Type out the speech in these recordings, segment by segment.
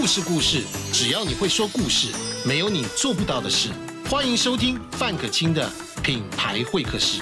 故事故事，只要你会说故事，没有你做不到的事。欢迎收听范可清的品牌会客室。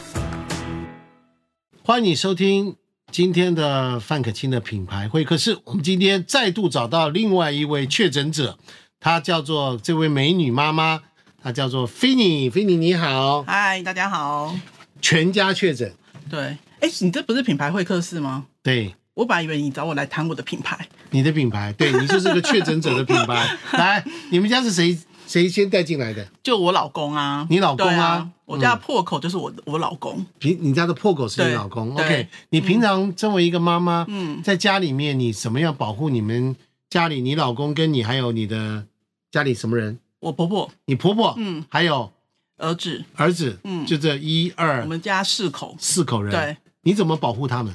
欢迎你收听今天的范可清的品牌会客室。我们今天再度找到另外一位确诊者，她叫做这位美女妈妈，她叫做菲尼。菲尼你好，嗨，大家好。全家确诊，对，哎，你这不是品牌会客室吗？对，我本来以为你找我来谈我的品牌。你的品牌，对你就是个确诊者的品牌。来，你们家是谁谁先带进来的？就我老公啊，你老公对啊我家破口就是我我老公。平你家的破口是你老公，OK？你平常身为一个妈妈，嗯，在家里面你怎么样保护你们家里你老公跟你还有你的家里什么人？我婆婆、你婆婆，嗯，还有儿子，儿子，嗯就这一二我们家四口。四口人，对，你怎么保护他们？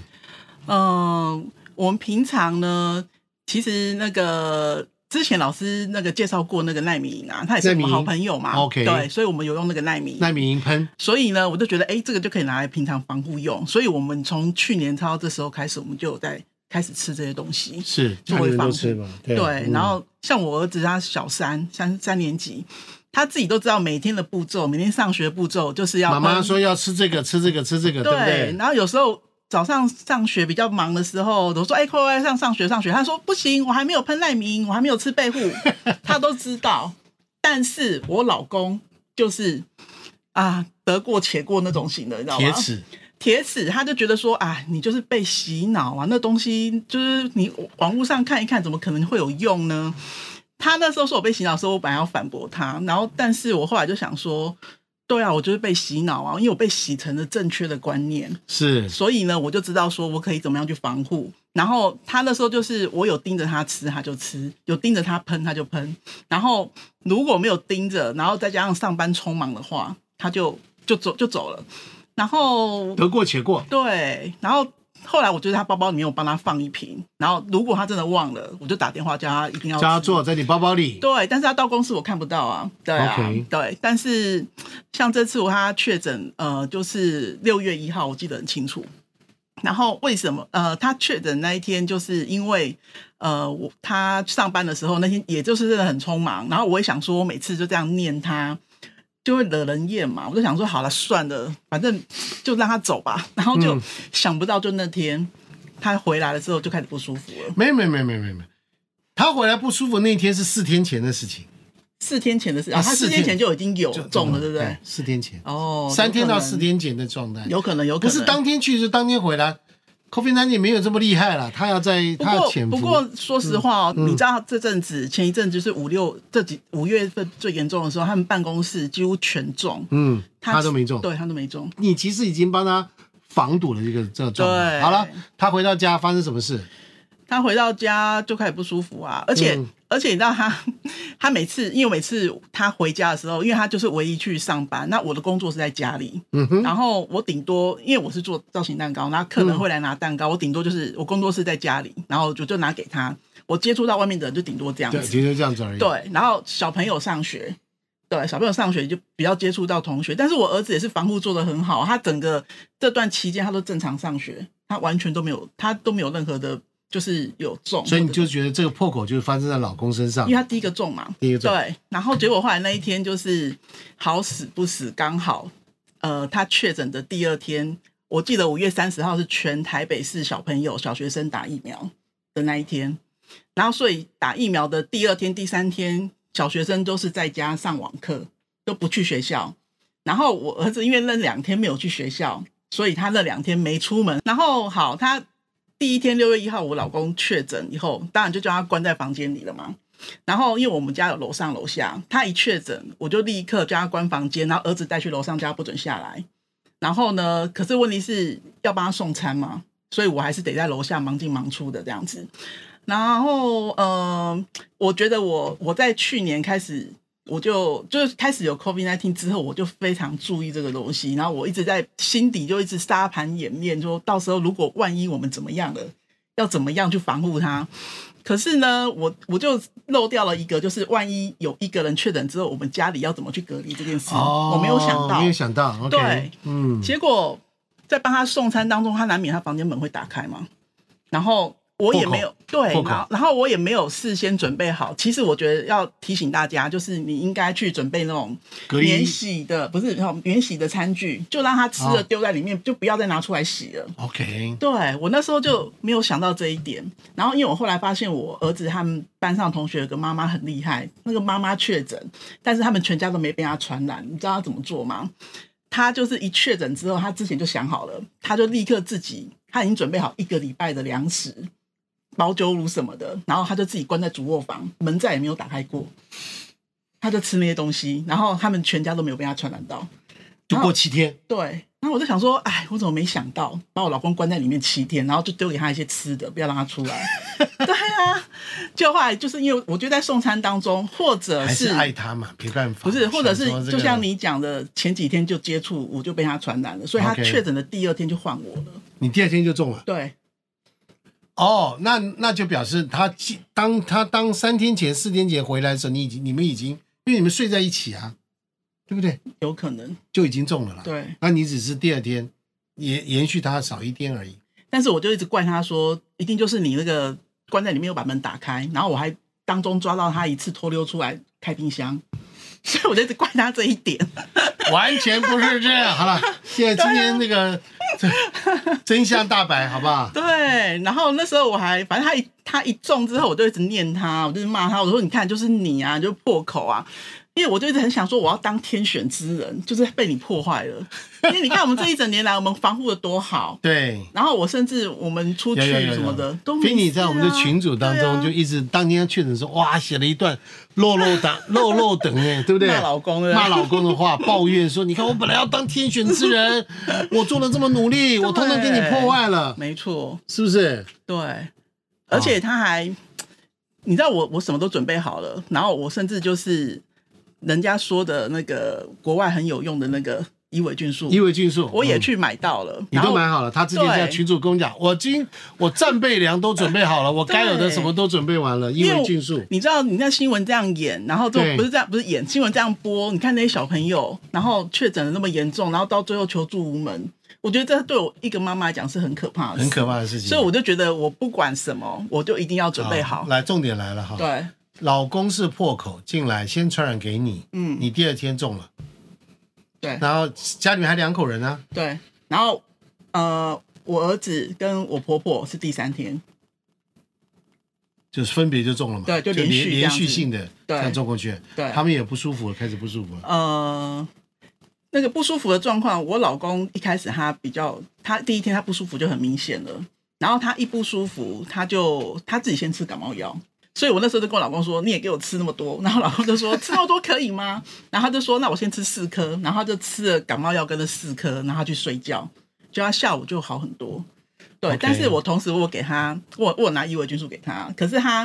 嗯、我们平常呢，其实那个之前老师那个介绍过那个赖米银啊，他也是我们好朋友嘛。OK 对，所以我们有用那个奈米。赖米银喷，所以呢，我就觉得，哎，这个就可以拿来平常防护用。所以我们从去年超这时候开始，我们就有在开始吃这些东西。是家里人作为防嘛？对，然后像我儿子他小三三三年级，他自己都知道每天的步骤，每天上学的步骤就是要妈妈说要吃这个，吃这个，吃这个，对不对？然后有时候早上上学比较忙的时候，我说：“哎，快快上上学上学。”他说：“不行，我还没有喷赖明，我还没有吃备护。”他都知道，但是我老公就是啊，得过且过那种型的，你知道吗？铁齿，铁齿，他就觉得说啊，你就是被洗脑啊，那东西就是你网络上看一看，怎么可能会有用呢？他那时候说我被洗脑的时候，我本来要反驳他，然后但是我后来就想说，对啊，我就是被洗脑啊，因为我被洗成了正确的观念，是所以呢，我就知道说我可以怎么样去防护。然后他那时候就是我有盯着他吃，他就吃；有盯着他喷，他就喷。然后如果没有盯着，然后再加上上班匆忙的话，他就就走就走了。然后得过且过，对，然后后来我觉得他包包里面有帮他放一瓶，然后如果他真的忘了，我就打电话叫他一定要叫他吃做在你包包里，对，但是他到公司我看不到啊，对啊对。但是像这次我他确诊，呃，就是六月一号，我记得很清楚。然后为什么？呃，他确诊那一天，就是因为呃，我他上班的时候那天，也就是真的很匆忙。然后我也想说，我每次就这样念他，就会惹人厌嘛。我就想说，好了，算了，反正就让他走吧。然后就嗯想不到，就那天他回来了之后，就开始不舒服了。没没没没没没，他回来不舒服那一天是四天前的事情，四天前的事啊啊，他四天前就已经有就中了，对不对？四天前，哦，三天到四，天前的状态，有可能，有可能不是当天去是当天回来。1 9没有这么厉害了，他要在他要潜伏。不过说实话哦，嗯你知道这阵子前一阵就是五六这几五月份最严重的时候，他们办公室几乎全中，嗯，他都没中。对他都没中。你其实已经帮他防堵了一个这个状态。对好了，他回到家发生什么事？他回到家就开始不舒服啊，而且、嗯而且你知道他 他每次因为每次他回家的时候，因为他就是唯一去上班，那我的工作是在家里，嗯哼，然后我顶多因为我是做造型蛋糕，那客人会来拿蛋糕，我顶多就是我工作室在家里，然后我就拿给他，我接触到外面的人就顶多这样对，子。其实就这样子而已。，对，然后小朋友上学，对，小朋友上学就比较接触到同学，但是我儿子也是防护做的很好，他整个这段期间他都正常上学，他完全都没有，他都没有任何的，就是有中，所以你就觉得这个破口就是发生在老公身上因为。他第一个中嘛，第一个中对，然后结果后来那一天就是好死不死，刚好呃他确诊的第二天，我记得五月三十号是全台北市小朋友小学生打疫苗的那一天，然后所以打疫苗的第二天、第三天，小学生都是在家上网课，都不去学校。然后我儿子因为那两天没有去学校，所以他那两天没出门。然后好，他第一天六月一号，我老公确诊以后，当然就叫他关在房间里了嘛。然后因为我们家有楼上楼下，他一确诊，我就立刻叫他关房间，然后儿子带去楼上，叫他不准下来。然后呢，可是问题是要帮他送餐嘛，所以我还是得在楼下忙进忙出的这样子。然后，呃，我觉得我我在去年开始，我就就是开始有 COVID 1 9之后，我就非常注意这个东西，然后我一直在心底就一直沙盘演练，说到时候如果万一我们怎么样了，要怎么样去防护它。可是呢，我我就漏掉了一个，就是万一有一个人确诊之后，我们家里要怎么去隔离这件事，我没有想到没有。想到。对，嗯，结果在帮他送餐当中，他难免他房间门会打开嘛。然后我也没有对，然后然后我也没有事先准备好。其实我觉得要提醒大家，就是你应该去准备那种免洗的，不是免洗的餐具，就让他吃了哦丢在里面，就不要再拿出来洗了。OK，对我那时候就没有想到这一点，然后因为我后来发现我儿子他们班上同学有个妈妈很厉害，那个妈妈确诊，但是他们全家都没被他传染，你知道他怎么做吗？他就是一确诊之后，他之前就想好了，他就立刻自己他已经准备好一个礼拜的粮食、保酒乳什么的，然后他就自己关在主卧房，门再也没有打开过，他就吃那些东西，然后他们全家都没有被他传染到。就过七天，对，然后我就想说，哎，我怎么没想到把我老公关在里面七天，然后就丢给他一些吃的，不要让他出来。对啊，就后来就是因为我觉得在送餐当中，或者是是爱他嘛，没办法。不是，或者是这个就像你讲的，前几天就接触，我就被他传染了，所以他确诊的第二天就换我了。你第二天就中了。对哦，那那就表示他记当他当三天前、四天前回来的时候，你已经你们已经因为你们睡在一起啊，对不对？有可能，就已经中了啦。，对。那你只是第二天延延续他少一天而已。但是我就一直怪他说，一定就是你那个关在里面又把门打开，然后我还当中抓到他一次偷溜出来开冰箱，所以我就一直怪他这一点。完全不是这样。好了，现在今天那个真真相大白，好不好？对，然后那时候我还，反正他一他一中之后，我就一直念他，我就是骂他，我说你看就是你啊，就破口啊，因为我就一直很想说我要当天选之人，就是被你破坏了，因为你看我们这一整年来我们防护的多好，对。然后我甚至我们出去什么的都没事啊、菲尼在我们的群组当中就一直当天确诊说，哇，写了一段漏漏等漏漏等哎，对不对？骂老公对骂老公的话，抱怨说，你看我本来要当天选之人，我做了这么努力，我通通给你破坏了，没错，是不是？对，而且他还，你知道我我什么都准备好了，然后我甚至就是人家说的那个国外很有用的那个伊维菌素，伊维菌素，嗯我也去买到了，你都买好了，他之前在群主跟我讲，我今我战备粮都准备好了，我该有的什么都准备完了，因因为我为菌素。你知道你那新闻这样演，然后就不是这样，不是演新闻这样播，你看那些小朋友，然后确诊的那么严重，然后到最后求助无门，我觉得这对我一个妈妈来讲是很可怕的，很可。怕的事情，所以我就觉得我不管什么，我就一定要准备好。来，重点来了哈。对，老公是破口进来，先传染给你，嗯。你第二天中了，对。然后家里面还两口人呢、对，然后呃，我儿子跟我婆婆是第三天，就是分别就中了嘛，对就连续这连续性的对。这样中过去，对。他们也不舒服了，开始不舒服了，呃，那个不舒服的状况，我老公一开始他比较，他第一天他不舒服就很明显了，然后他一不舒服，他就他自己先吃感冒药。所以我那时候就跟我老公说，你也给我吃那么多，然后老公就说吃那么多可以吗？然后他就说那我先吃四颗，然后他就吃了感冒药跟了四颗，然后他去睡觉，就他下午就好很多。对但是我同时我给他，我我拿伊维菌素给他，可是他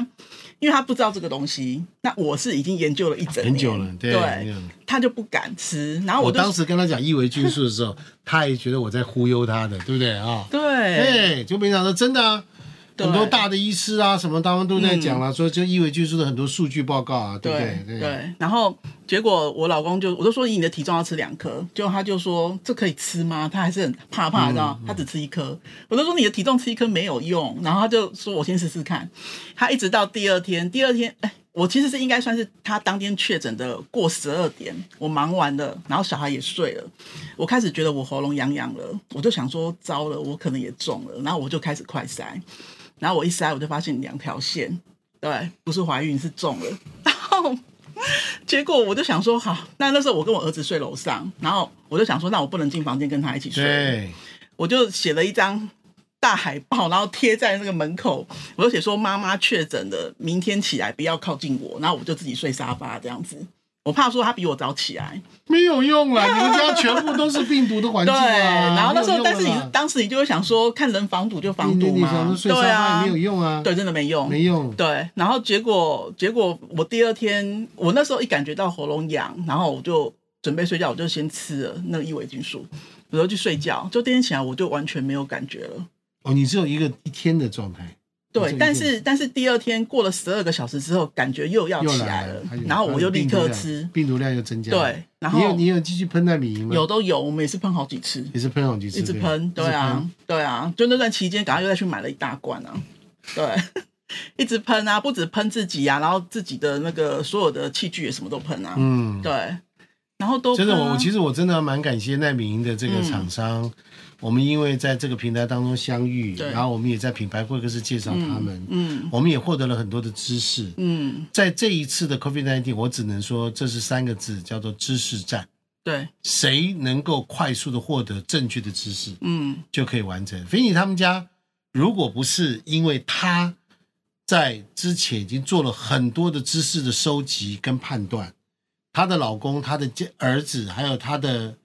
因为他不知道这个东西，那我是已经研究了一整年很久了，对。他就不敢吃，然后我就当时跟他讲伊维菌素的时候，他也觉得我在忽悠他的，对不对啊？对对，就没想到真的很多大的医师啊什么，他们都在讲了，说就异维菌素的很多数据报告啊，对不对？对？对，然后结果我老公就我就说你的体重要吃两颗，结果他就说这可以吃吗？他还是很怕怕，嗯知道他只吃一颗，我就说你的体重吃一颗没有用，然后他就说我先试试看，他一直到第二天，第二天哎。我其实是应该算是他当天确诊的过十二点，我忙完了，然后小孩也睡了，我开始觉得我喉咙痒痒了，我就想说糟了，我可能也中了，然后我就开始快筛，然后我一塞我就发现两条线，对，不是怀孕是中了，然后结果我就想说好，那那时候我跟我儿子睡楼上，然后我就想说那我不能进房间跟他一起睡，我就写了一张大海报，然后贴在那个门口，我就写说妈妈确诊的，明天起来不要靠近我，然后我就自己睡沙发这样子。我怕说他比我早起来，没有用啦，你们家全部都是病毒的环境 对。啊。然后那时候，但是你当时你就会想说，看能防堵就防你堵嘛对啊没有，用啊，对，真的没用，没用。对，然后结果结果我第二天，我那时候一感觉到喉咙痒，然后我就准备睡觉，我就先吃了那个伊维菌素，我就去睡觉，就第二天起来我就完全没有感觉了。哦，你只有一个一天的状态。对，但是但是第二天过了十二个小时之后，感觉又要起来了然后我又立刻吃，病毒量又增加。对，然后你有后你有继续喷那米吗？有都有，我们也是喷好几次，也是喷好几次，一直喷，对啊，对啊，就那段期间，赶快又再去买了一大罐啊，对，一直喷啊，不止喷自己啊，然后自己的那个所有的器具也什么都喷啊，嗯，对，然后都真的，我我其实我真的蛮感谢奈米营的这个厂商，我们因为在这个平台当中相遇，然后我们也在品牌会客室介绍他们，嗯。我们也获得了很多的知识。嗯，在这一次的 COVID-19，我只能说这是三个字，叫做知识战。对，谁能够快速的获得正确的知识，嗯。就可以完成。菲尼他们家，如果不是因为他在之前已经做了很多的知识的收集跟判断，她的老公、她的儿子，还有她的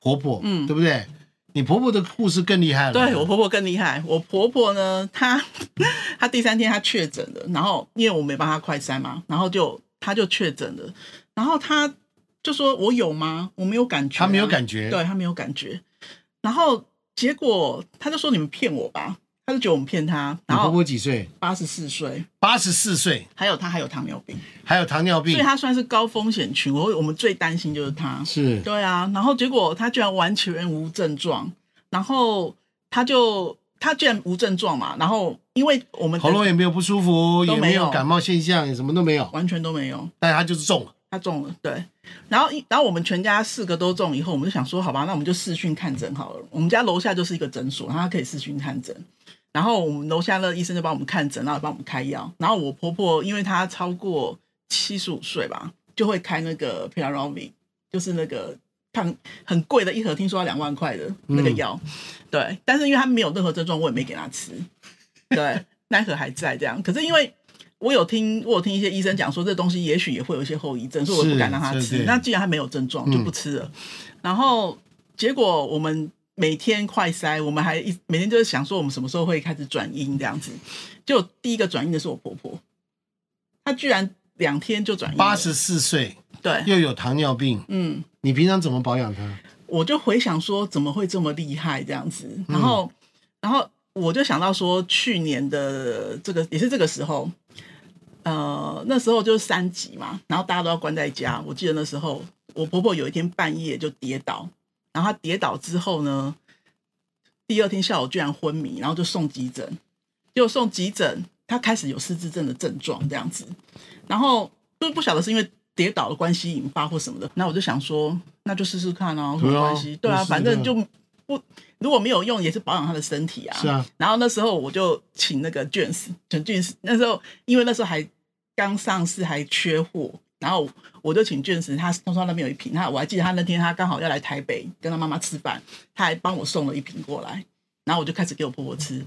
婆婆，嗯。对不对？你婆婆的故事更厉害了，对我婆婆更厉害，我婆婆呢，她 她第三天她确诊了，然后因为我没帮她快筛嘛，然后就她就确诊了，然后她就说我有吗？我没有感觉啊、她没有感觉对她没有感觉，然后结果她就说你们骗我吧，她就觉得我们骗她，你婆然后婆几岁？八十四岁，八十四岁，还有他还有糖尿病，还有糖尿病所以，他算是高风险群，我我们最担心就是他。是对啊，然后结果他居然完全无症状，然后他就他居然无症状嘛，然后因为我们喉咙也没有不舒服，也都没有有感冒现象，也什么都没有，完全都没有，但他就是中了。他中了，对，然后一然后我们全家四个都中以后，我们就想说，好吧，那我们就视讯看诊好了。我们家楼下就是一个诊所，然后他可以视讯看诊。然后我们楼下的医生就帮我们看诊，然后也帮我们开药。然后我婆婆因为她超过七十五岁吧，就会开那个 p i r a v i 就是那个抗很贵的一盒，听说要两万块的那个药。对，但是因为她没有任何症状，我也没给她吃。对，那一盒还在这样。可是因为我有听，我有听一些医生讲说，这东西也许也会有一些后遗症，所以我也不敢让她吃。那既然她没有症状，嗯就不吃了。然后结果我们每天快筛，我们还一每天就是想说我们什么时候会开始转阴这样子。就第一个转阴的是我婆婆，她居然两天就转阴了。八十四岁对，又有糖尿病，嗯，你平常怎么保养她？我就回想说怎么会这么厉害这样子，然后，然后我就想到说去年的这个也是这个时候，呃，那时候就是三级嘛，然后大家都要关在家。我记得那时候我婆婆有一天半夜就跌倒，然后他跌倒之后呢，第二天下午居然昏迷，然后就送急诊，结果送急诊，他开始有失智症的症状这样子，然后就不晓得是因为跌倒的关系引发或什么的，那我就想说，那就试试看啊，有什么关系？对啊，反正就不如果没有用，也是保养他的身体啊。是啊，然后那时候我就请那个 James 陈俊士，那时候因为那时候还刚上市，还缺货，然后我就请 James，他他说那边有一瓶，他我还记得他那天他刚好要来台北跟他妈妈吃饭，他还帮我送了一瓶过来，然后我就开始给我婆婆吃。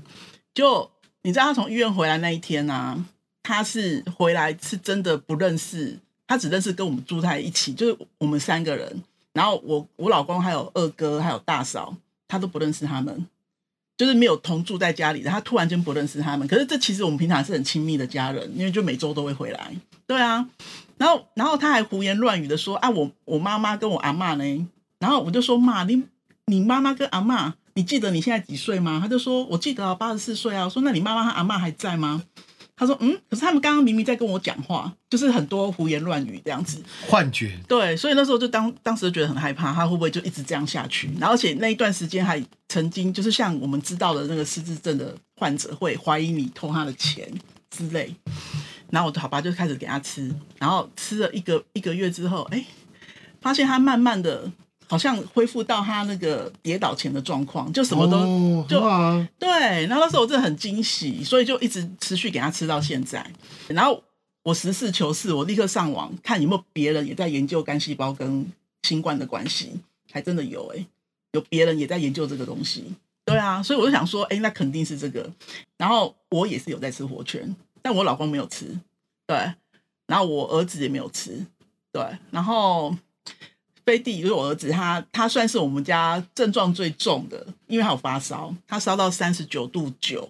就你知道他从医院回来那一天啊，他是回来是真的不认识，他只认识跟我们住在一起，就是我们三个人，然后我我老公还有二哥还有大嫂，他都不认识他们。就是没有同住在家里的，他突然间不认识他们。可是这其实我们平常是很亲密的家人，因为就每周都会回来。对啊，然后然后他还胡言乱语的说啊，我我妈妈跟我阿妈呢？然后我就说妈，你你妈妈跟阿妈，你记得你现在几岁吗？他就说我记得啊，八十四岁啊。我说那你妈妈和阿妈还在吗？他说嗯，可是他们刚刚明明在跟我讲话，就是很多胡言乱语这样子。幻觉，对，所以那时候就当当时就觉得很害怕，他会不会就一直这样下去？然后而且那一段时间还曾经就是像我们知道的那个失智症的患者会怀疑你偷他的钱之类。然后我的好吧，就开始给他吃，然后吃了一个一个月之后，哎，发现他慢慢的好像恢复到他那个跌倒前的状况，就什么都、哦、就对，然后那时候我真的很惊喜，所以就一直持续给他吃到现在。然后我实事求是，我立刻上网看有没有别人也在研究肝细胞跟新冠的关系，还真的有哎、有别人也在研究这个东西。对啊，所以我就想说，哎，那肯定是这个。然后我也是有在吃活圈，但我老公没有吃，对，然后我儿子也没有吃，对，然后。飞弟就是我儿子，他他算是我们家症状最重的，因为他有发烧，他烧到三十九度九。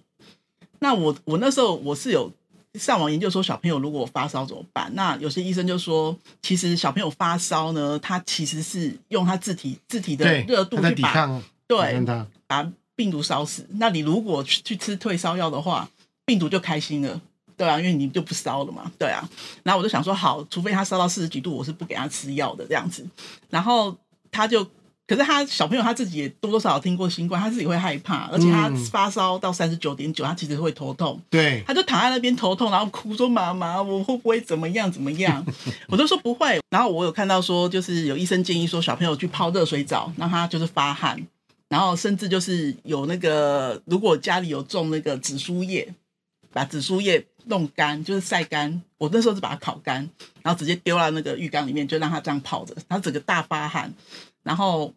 那我我那时候我是有上网研究说，小朋友如果发烧怎么办？那有些医生就说，其实小朋友发烧呢，他其实是用他自体自体的热度去把抵抗，对，把病毒烧死。那你如果去去吃退烧药的话，病毒就开心了。对啊，因为你就不烧了嘛，对啊。然后我就想说，好，除非他烧到四十几度，我是不给他吃药的这样子。然后他就，可可是他小朋友他自己也多多少少听过新冠，他自己会害怕，而且他嗯发烧到三十九点九，他其实会头痛。对，他就躺在那边头痛，然后哭说：“妈妈，我会不会怎么样怎么样？”我就说不会。然后我有看到说，就是有医生建议说，小朋友去泡热水澡，让他就是发汗，然后甚至就是有那个，如果家里有种那个紫苏叶，把紫苏叶弄干，就是晒干。我那时候是把它烤干，然后直接丢到那个浴缸里面，就让它这样泡着，它整个大发汗。然后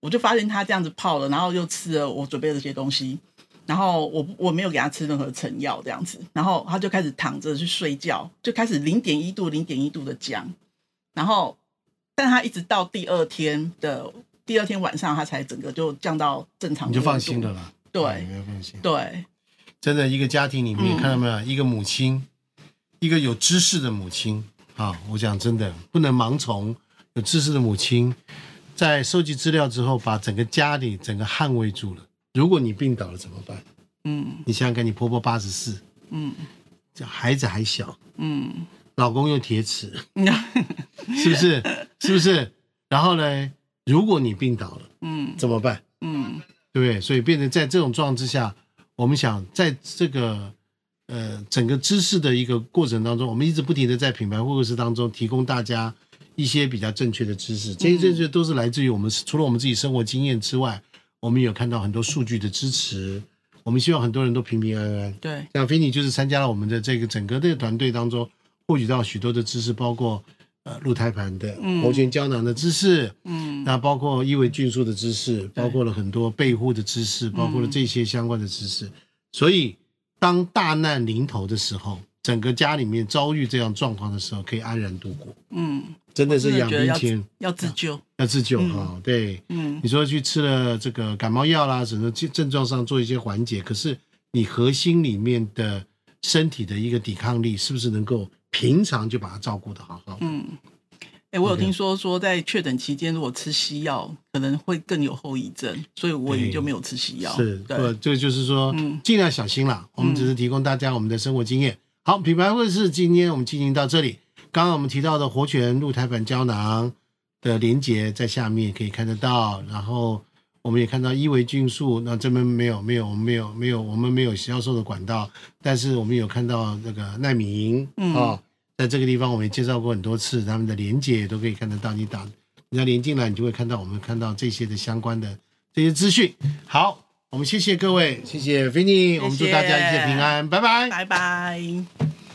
我就发现它这样子泡了，然后又吃了我准备的这些东西。然后我我没有给他吃任何成药这样子，然后他就开始躺着去睡觉，就开始零点一度、零点一度的降，然后但他一直到第二天的第二天晚上，他才整个就降到正常，你就放心了。啦。对哎不要放心。对，真的，一个家庭里面、嗯看到没有，一个母亲，一个有知识的母亲啊，我讲真的不能盲从，有知识的母亲，在收集资料之后，把整个家里整个捍卫住了。如果你病倒了怎么办？嗯你想想看，你婆婆八十四，嗯这孩子还小，嗯，老公又铁齿，是不是？是不是？然后呢，如果你病倒了嗯怎么办？嗯对不对？所以变成在这种状况之下，我们想在这个呃整个知识的一个过程当中，我们一直不停的在品牌会客室当中提供大家一些比较正确的知识，这些这些都是来自于我们除了我们自己生活经验之外，我们有看到很多数据的支持，我们希望很多人都平平安安。对，像菲尼就是参加了我们的这个整个的团队当中，获取到许多的知识，包括呃鹿胎盘的嗯。活泉胶囊的知识，嗯。那包括异维菌素的知识，包括了很多备护的知识，包括了嗯。这些相关的知识。所以，当大难临头的时候，整个家里面遭遇这样状况的时候，可以安然度过，嗯，真的是养真的觉得要兵千要自救。要自救嗯哈、对，嗯。你说去吃了这个感冒药啦，什么症症状上做一些缓解，可是你核心里面的身体的一个抵抗力，是不是能够平常就把它照顾的好好的？嗯。哎、我有听说说，在确诊期间，如果吃西药，可能会更有后遗症，所以我也就没有吃西药。是，对，不，这就是说，嗯尽量小心啦。我们只是提供大家我们的生活经验。好，品牌会是今天我们进行到这里。刚刚我们提到的活泉鹿胎盘胶囊的连接在下面可以看得到，然后我们也看到伊维菌素，那这边没有没有我们没有没有我们没有销售的管道，但是我们有看到那个奈米银啊、嗯哦在这个地方我们也介绍过很多次，他们的连接都可以看得到。你打你要连进来，你就会看到我们看到这些的相关的这些资讯。好，我们谢谢各位，谢谢 Vinny，我们祝大家一切平安，拜拜。拜拜。